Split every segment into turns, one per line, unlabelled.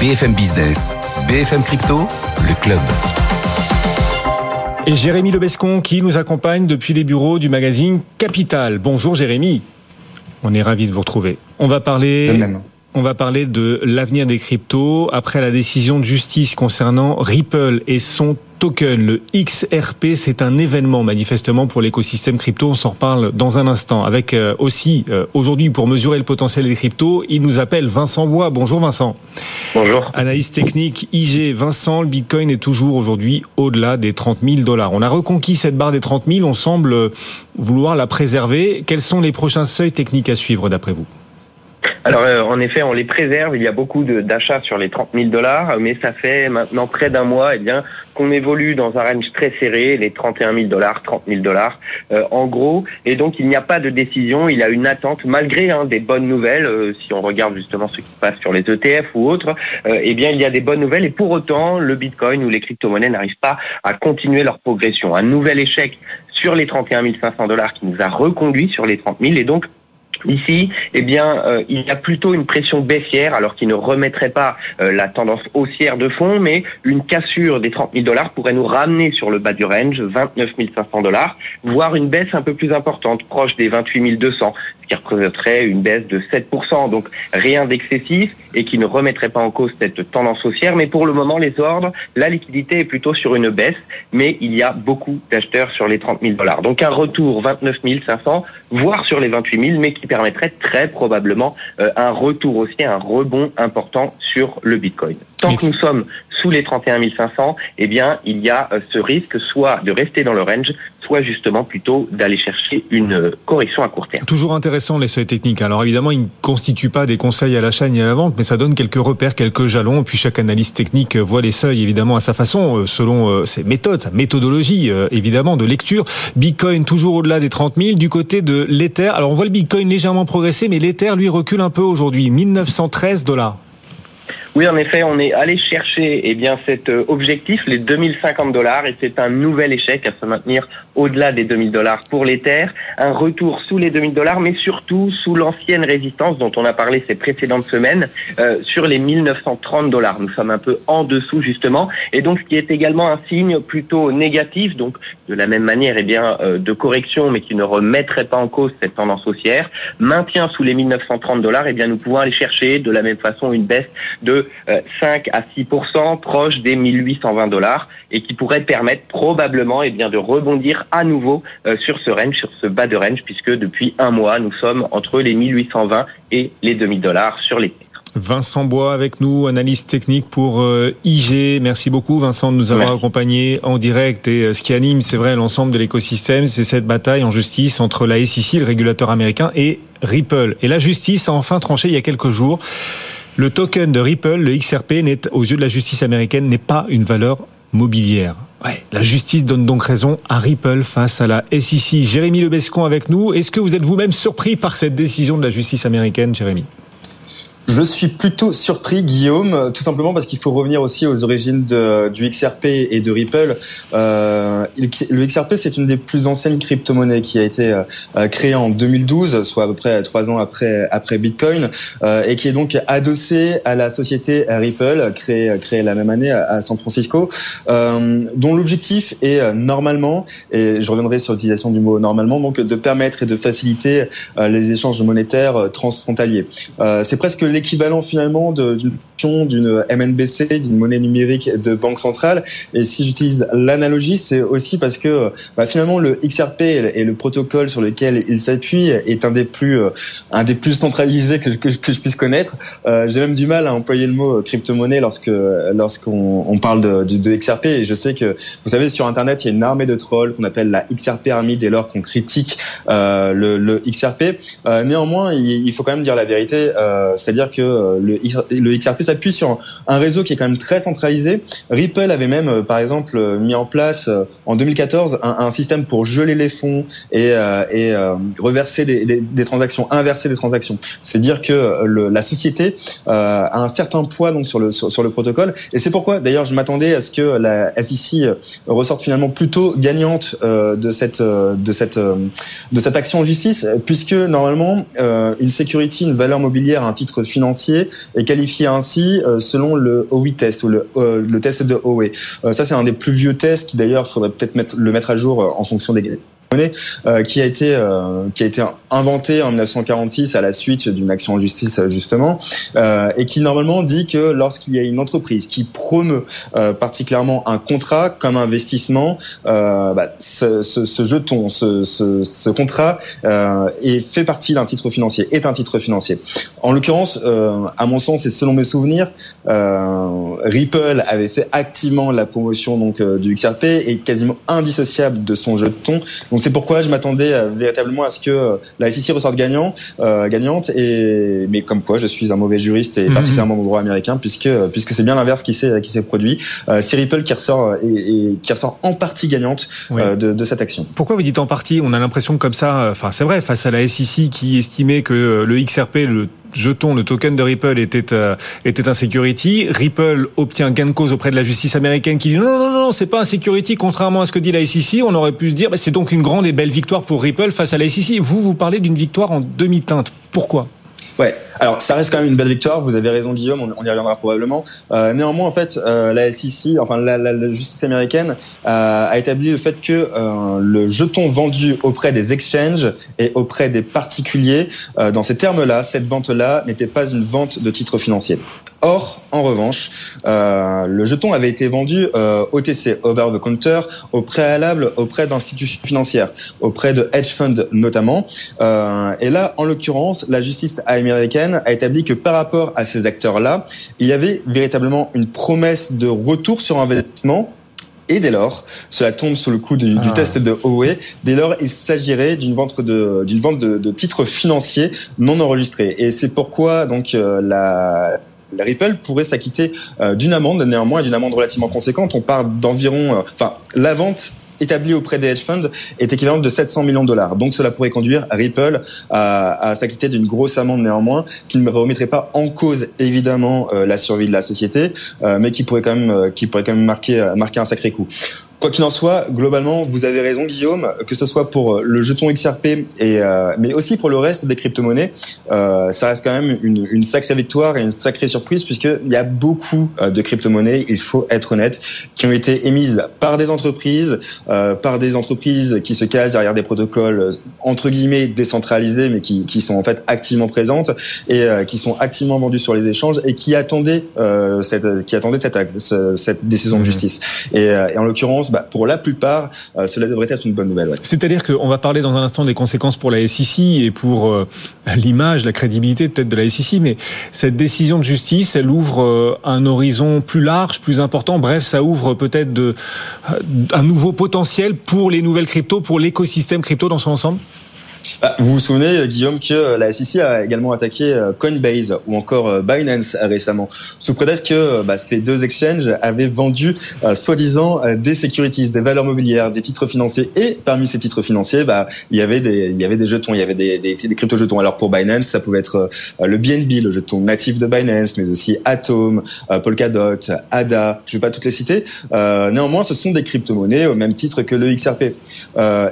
BFM Business, BFM Crypto, le club.
Et Jérémy Lebescon qui nous accompagne depuis les bureaux du magazine Capital. Bonjour Jérémy. On est ravi de vous retrouver. On va parler. On va parler de l'avenir des cryptos après la décision de justice concernant Ripple et son token, le XRP, c'est un événement manifestement pour l'écosystème crypto. On s'en reparle dans un instant. Avec euh, aussi euh, aujourd'hui pour mesurer le potentiel des cryptos, il nous appelle Vincent Bois. Bonjour Vincent.
Bonjour.
Analyse technique IG. Vincent, le Bitcoin est toujours aujourd'hui au-delà des 30 000 dollars. On a reconquis cette barre des 30 000. On semble vouloir la préserver. Quels sont les prochains seuils techniques à suivre d'après vous?
Alors euh, en effet, on les préserve. Il y a beaucoup d'achats sur les 30 000 dollars, mais ça fait maintenant près d'un mois, eh bien, qu'on évolue dans un range très serré, les 31 000 dollars, 30 000 dollars, euh, en gros. Et donc il n'y a pas de décision. Il y a une attente, malgré hein, des bonnes nouvelles. Euh, si on regarde justement ce qui se passe sur les ETF ou autres, eh bien, il y a des bonnes nouvelles. Et pour autant, le Bitcoin ou les crypto-monnaies n'arrivent pas à continuer leur progression. Un nouvel échec sur les 31 500 dollars qui nous a reconduit sur les 30 000 et donc Ici, eh bien, euh, il y a plutôt une pression baissière, alors qui ne remettrait pas euh, la tendance haussière de fond, mais une cassure des 30 000 dollars pourrait nous ramener sur le bas du range, 29 500 dollars, voire une baisse un peu plus importante, proche des 28 200 qui représenterait une baisse de 7%. Donc rien d'excessif et qui ne remettrait pas en cause cette tendance haussière. Mais pour le moment, les ordres, la liquidité est plutôt sur une baisse, mais il y a beaucoup d'acheteurs sur les 30 000 dollars. Donc un retour 29 500, voire sur les 28 000, mais qui permettrait très probablement euh, un retour aussi, un rebond important sur le Bitcoin. Tant que nous sommes sous les 31 500, eh bien, il y a euh, ce risque soit de rester dans le range, soit justement plutôt d'aller chercher une euh, correction à court terme.
Toujours intéressant les seuils techniques. Alors évidemment, ils ne constituent pas des conseils à l'achat ni à la vente, mais ça donne quelques repères, quelques jalons. Puis chaque analyste technique voit les seuils évidemment à sa façon, euh, selon ses méthodes, sa méthodologie évidemment de lecture. Bitcoin toujours au-delà des 30 000. Du côté de l'Ether, alors on voit le Bitcoin légèrement progresser, mais l'Ether lui recule un peu aujourd'hui, 1913 dollars.
Oui, en effet, on est allé chercher eh bien cet euh, objectif, les 2050 dollars, et c'est un nouvel échec à se maintenir au-delà des 2000 dollars pour les terres, un retour sous les 2000 dollars, mais surtout sous l'ancienne résistance dont on a parlé ces précédentes semaines, euh, sur les 1930 dollars. Nous sommes un peu en dessous justement, et donc ce qui est également un signe plutôt négatif, donc de la même manière, eh bien euh, de correction, mais qui ne remettrait pas en cause cette tendance haussière, maintien sous les 1930 dollars, eh bien nous pouvons aller chercher de la même façon une baisse de 5 euh, à 6% proche des 1820 dollars et qui pourrait permettre probablement eh bien de rebondir à nouveau euh, sur ce range, sur ce bas de range, puisque depuis un mois nous sommes entre les 1820 et les 2000 dollars sur les
Vincent Bois avec nous, analyste technique pour euh, IG. Merci beaucoup Vincent de nous avoir accompagnés en direct. Et ce qui anime, c'est vrai, l'ensemble de l'écosystème, c'est cette bataille en justice entre la SEC, le régulateur américain, et Ripple. Et la justice a enfin tranché il y a quelques jours. Le token de Ripple, le XRP, n'est, aux yeux de la justice américaine, n'est pas une valeur mobilière. La justice donne donc raison à Ripple face à la SEC. Jérémy Lebescon avec nous. Est-ce que vous êtes vous-même surpris par cette décision de la justice américaine, Jérémy?
Je suis plutôt surpris, Guillaume, tout simplement parce qu'il faut revenir aussi aux origines du XRP et de Ripple. Euh, le XRP, c'est une des plus anciennes crypto-monnaies qui a été euh, créée en 2012, soit à peu près trois ans après après Bitcoin, euh, et qui est donc adossée à la société Ripple, créée créée la même année à, San Francisco, dont l'objectif est normalement, et je reviendrai sur l'utilisation du mot normalement, donc de permettre et de faciliter les échanges monétaires transfrontaliers. c'est presque l'équivalent finalement d'une d'une MNBC, d'une monnaie numérique de banque centrale. Et si j'utilise l'analogie, c'est aussi parce que bah, finalement le XRP et le protocole sur lequel il s'appuie est un des plus euh, un des plus centralisés que, que, je puisse connaître. Euh, J'ai même du mal à employer le mot crypto-monnaie lorsque lorsqu'on on parle de, XRP. Et je sais que vous savez sur Internet, il y a une armée de trolls qu'on appelle la XRP Army dès lors qu'on critique euh, le, XRP. Néanmoins, il, il, faut quand même dire la vérité, c'est-à-dire que le, le XRP s'appuie sur un réseau qui est quand même très centralisé. Ripple avait même, euh, par exemple, euh, mis en place euh, en 2014 un, système pour geler les fonds et, reverser des, transactions, inverser des transactions. C'est dire que la société a un certain poids donc sur le sur, le protocole. Et c'est pourquoi, d'ailleurs, je m'attendais à ce que la SEC ressorte finalement plutôt gagnante de cette de cette de cette action en justice, puisque normalement une security, une valeur mobilière, un titre financier est qualifié ainsi sorti selon le OWI test ou le, le test de OE. ça, c'est un des plus vieux tests qui d'ailleurs, faudrait peut-être le mettre à jour en fonction des euh, qui a été euh, qui a été inventé en 1946 à la suite d'une action en justice justement euh, et qui normalement dit que lorsqu'il y a une entreprise qui promeut particulièrement un contrat comme investissement, bah, ce, ce, ce, jeton, ce, ce, ce contrat est fait partie d'un titre financier, est un titre financier. En l'occurrence, à mon sens et selon mes souvenirs, Ripple avait fait activement la promotion donc du XRP et quasiment indissociable de son jeton. C'est pourquoi je m'attendais euh, véritablement à ce que euh, la SEC ressorte gagnant, euh, gagnante. Et mais comme quoi, je suis un mauvais juriste et mhm. particulièrement au droit américain, puisque puisque c'est bien l'inverse qui s'est qui s'est produit. c'est Ripple qui ressort et, qui ressort en partie gagnante de, de cette action.
Pourquoi vous dites en partie? On a l'impression comme ça. Enfin, c'est vrai face à la SEC qui estimait que le XRP, le jeton, le token de Ripple était euh, était un security. Ripple obtient gain de cause auprès de la justice américaine qui dit non non non, c'est pas un security contrairement à ce que dit la SEC. On aurait pu se dire bah, c'est donc une grande et belle victoire pour Ripple face à la SEC. Vous vous parlez d'une victoire en demi-teinte. Pourquoi?
Ouais, alors ça reste quand même une belle victoire. Vous avez raison, Guillaume. On, y reviendra probablement. Euh, néanmoins, en fait, euh, la SEC, enfin la, la, la justice américaine, euh, a établi le fait que euh, le jeton vendu auprès des exchanges et auprès des particuliers, euh, dans ces termes-là, cette vente-là n'était pas une vente de titres financiers. Or, en revanche, euh, le jeton avait été vendu euh, OTC, over the counter, au préalable auprès d'institutions financières, auprès de hedge funds notamment. Euh, et là, en l'occurrence, la justice américaine a établi que par rapport à ces acteurs-là, il y avait véritablement une promesse de retour sur investissement et dès lors, cela tombe sous le coup du, du ah. test de OE. Dès lors, il s'agirait d'une vente de d'une vente de, de, titres financiers non enregistrés. Et c'est pourquoi donc euh, la Ripple pourrait s'acquitter euh, d'une amende, néanmoins, d'une amende relativement conséquente. On parle d'environ, euh, enfin, la vente établie auprès des hedge funds est équivalente de 700 millions de dollars. Donc cela pourrait conduire Ripple à, s'acquitter d'une grosse amende néanmoins, qui ne remettrait pas en cause évidemment euh, la survie de la société, mais qui pourrait quand même, qui pourrait quand même marquer, marquer un sacré coup. Quoi qu'il en soit, globalement, vous avez raison, Guillaume, que ce soit pour euh, le jeton XRP et euh, mais aussi pour le reste des crypto-monnaies, euh, ça reste quand même une, une, sacrée victoire et une sacrée surprise puisqu'il y a beaucoup euh, de crypto-monnaies, il faut être honnête, qui ont été émises par des entreprises, euh, par des entreprises qui se cachent derrière des protocoles entre guillemets décentralisés, mais qui, qui sont en fait activement présentes et qui sont activement vendues sur les échanges et qui attendaient cette qui attendaient cette, cette décision de mmh. justice. Et, et en l'occurrence bah, pour la plupart, euh, cela devrait être une bonne nouvelle.
C'est-à-dire qu'on va parler dans un instant des conséquences pour la SEC et pour euh, l'image, la crédibilité peut-être de la SEC, mais cette décision de justice, elle ouvre euh, un horizon plus large, plus important. Bref, ça ouvre peut-être un nouveau potentiel pour les nouvelles cryptos, pour l'écosystème crypto dans son ensemble.
Bah, vous vous souvenez, Guillaume, que la SEC a également attaqué euh, Coinbase ou encore euh, Binance récemment, sous prétexte que bah, ces deux exchanges avaient vendu, euh, soi-disant, des securities, des valeurs mobilières, des titres financiers. Et parmi ces titres financiers, bah, il y avait des, il y avait des jetons, il y avait des, des, des crypto-jetons. Alors pour Binance, ça pouvait être le BNB, le jeton natif de Binance, mais aussi Atom, Polkadot, ADA. Je vais pas toutes les citer. néanmoins, ce sont des crypto-monnaies au même titre que le XRP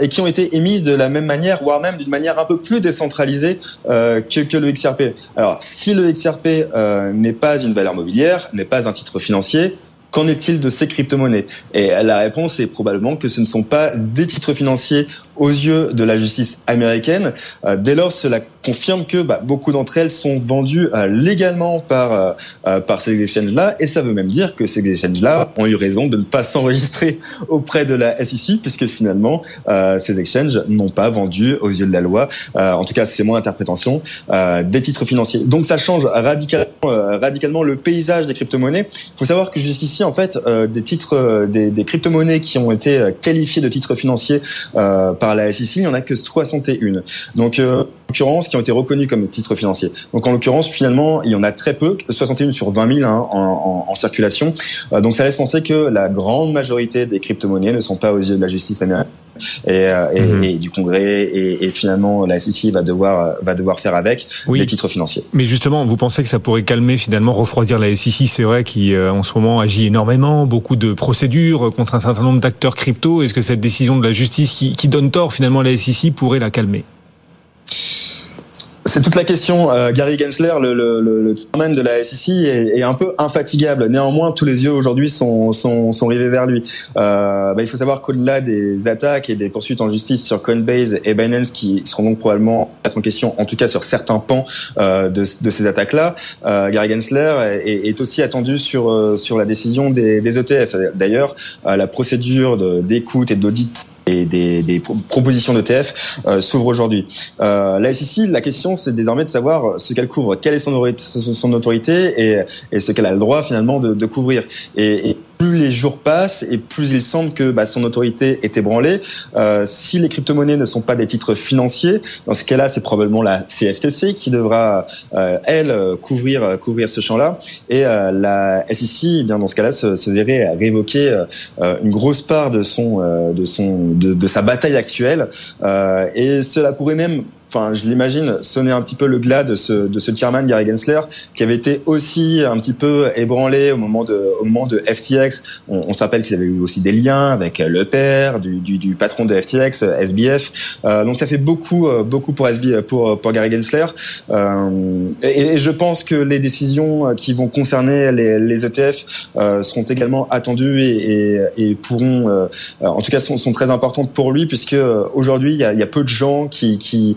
et qui ont été émises de la même manière, voire même d'une manière un peu plus décentralisée euh, que, que le XRP. Alors, si le XRP euh, n'est pas une valeur mobilière, n'est pas un titre financier, Qu'en est-il de ces crypto-monnaies? Et la réponse est probablement que ce ne sont pas des titres financiers aux yeux de la justice américaine. Euh, dès lors, cela confirme que bah, beaucoup d'entre elles sont vendues euh, légalement par euh, par ces exchanges-là, et ça veut même dire que ces exchanges-là ont eu raison de ne pas s'enregistrer auprès de la SEC, puisque finalement ces exchanges n'ont pas vendu aux yeux de la loi. en tout cas, c'est mon interprétation des titres financiers. Donc ça change radicalement radicalement le paysage des crypto-monnaies. Il faut savoir que jusqu'ici, en fait, des titres, des, des crypto-monnaies qui ont été qualifiées de titres financiers par la SEC, il n'y en a que 61. Donc, euh, l'occurrence, qui ont été reconnus comme titres financiers. Donc, en l'occurrence, finalement, il y en a très peu, 61 sur 20 000 hein, en, circulation. Euh, donc, ça laisse penser que la grande majorité des crypto-monnaies ne sont pas aux yeux de la justice américaine. Euh, mhm. et, du Congrès et, finalement la SEC va devoir va devoir faire avec des titres financiers.
Mais justement, vous pensez que ça pourrait calmer finalement refroidir la SEC, c'est vrai qui euh, en ce moment agit énormément, beaucoup de procédures contre un certain nombre d'acteurs crypto. Est-ce que cette décision de la justice qui, qui donne tort finalement à la SEC pourrait la calmer?
C'est toute la question. Euh, Gary Gensler, le, le, de la SEC, est, un peu infatigable. Néanmoins, tous les yeux aujourd'hui sont, sont, sont, rivés vers lui. Euh, bah, il faut savoir qu'au-delà des attaques et des poursuites en justice sur Coinbase et Binance, qui seront donc probablement être en question, en tout cas sur certains pans euh, de, de, ces attaques-là, euh, Gary Gensler est, aussi attendu sur, sur la décision des, des ETF. D'ailleurs, la procédure d'écoute et d'audit et des, des propositions d'ETF euh, s'ouvre aujourd'hui. Euh, la SEC, la question, c'est désormais de savoir ce qu'elle couvre, quelle est son, son autorité et, et ce qu'elle a le droit finalement de, de couvrir. Et, et plus les jours passent et plus il semble que bah, son autorité est ébranlée. Euh, si les crypto-monnaies ne sont pas des titres financiers, dans ce cas-là, c'est probablement la CFTC qui devra, euh, elle, couvrir couvrir ce champ-là. Et euh, la SEC, eh bien dans ce cas-là, se, se verrait révoquer euh, une grosse part de son euh, de son de, de, sa bataille actuelle. et cela pourrait même enfin, je l'imagine, sonner un petit peu le glas de ce, de ce chairman Gary Gensler, qui avait été aussi un petit peu ébranlé au moment de, au moment de FTX. On, on s'appelle qu'il avait eu aussi des liens avec le père du, du, du patron de FTX, SBF. Euh, donc ça fait beaucoup, euh, beaucoup pour SB, pour, pour Gary Gensler. Euh, et, je pense que les décisions qui vont concerner les, les ETF euh, seront également attendues et, et, et pourront, euh, en tout cas, sont, sont, très importantes pour lui, puisque aujourd'hui il y a, y a peu de gens qui, qui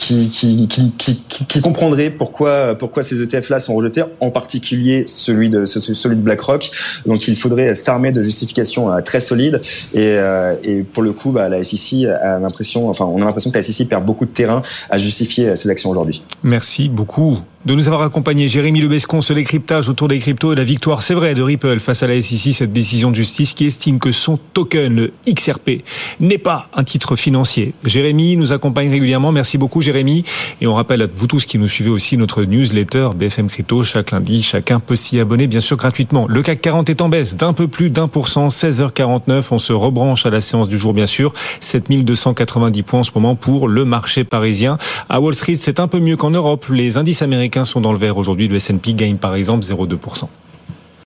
qui, qui, comprendrait pourquoi, ces ETF-là sont rejetés, en particulier celui de, celui de BlackRock. Donc il faudrait s'armer de justifications euh, très solides. Et, euh, et pour le coup, bah, la SEC a l'impression, enfin, on a l'impression que la SEC perd beaucoup de terrain à justifier ses actions aujourd'hui.
Merci beaucoup de nous avoir accompagnés. Jérémy Lebescon sur les cryptages autour des cryptos et la victoire, c'est vrai, de Ripple face à la SEC, cette décision de justice qui estime que son token, le XRP, n'est pas un titre financier. Jérémy nous accompagne régulièrement. Merci beaucoup, Et on rappelle à vous tous qui nous suivez aussi notre newsletter BFM Crypto. Chaque lundi, chacun peut s'y abonner, bien sûr, gratuitement. Le CAC 40 est en baisse d'un peu plus d'un pour cent, 16h49. On se rebranche à la séance du jour, bien sûr. 7290 points en ce moment pour le marché parisien. À Wall Street, c'est un peu mieux qu'en Europe. Les indices américains sont dans le vert aujourd'hui. Le S&P gagne par exemple 0,2%.